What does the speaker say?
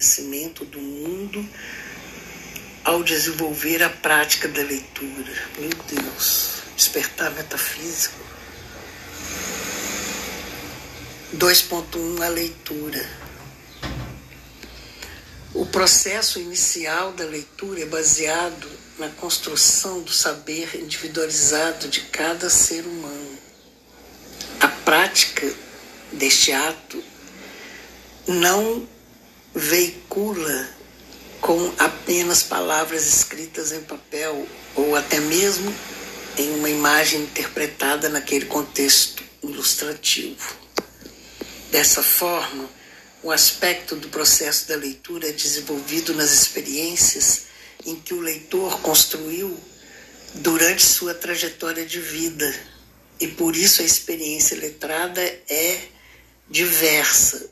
conhecimento do mundo ao desenvolver a prática da leitura. Meu Deus, despertar metafísico. 2.1 A leitura. O processo inicial da leitura é baseado na construção do saber individualizado de cada ser humano. A prática deste ato não veicula com apenas palavras escritas em papel ou até mesmo em uma imagem interpretada naquele contexto ilustrativo. Dessa forma, o aspecto do processo da leitura é desenvolvido nas experiências em que o leitor construiu durante sua trajetória de vida, e por isso a experiência letrada é diversa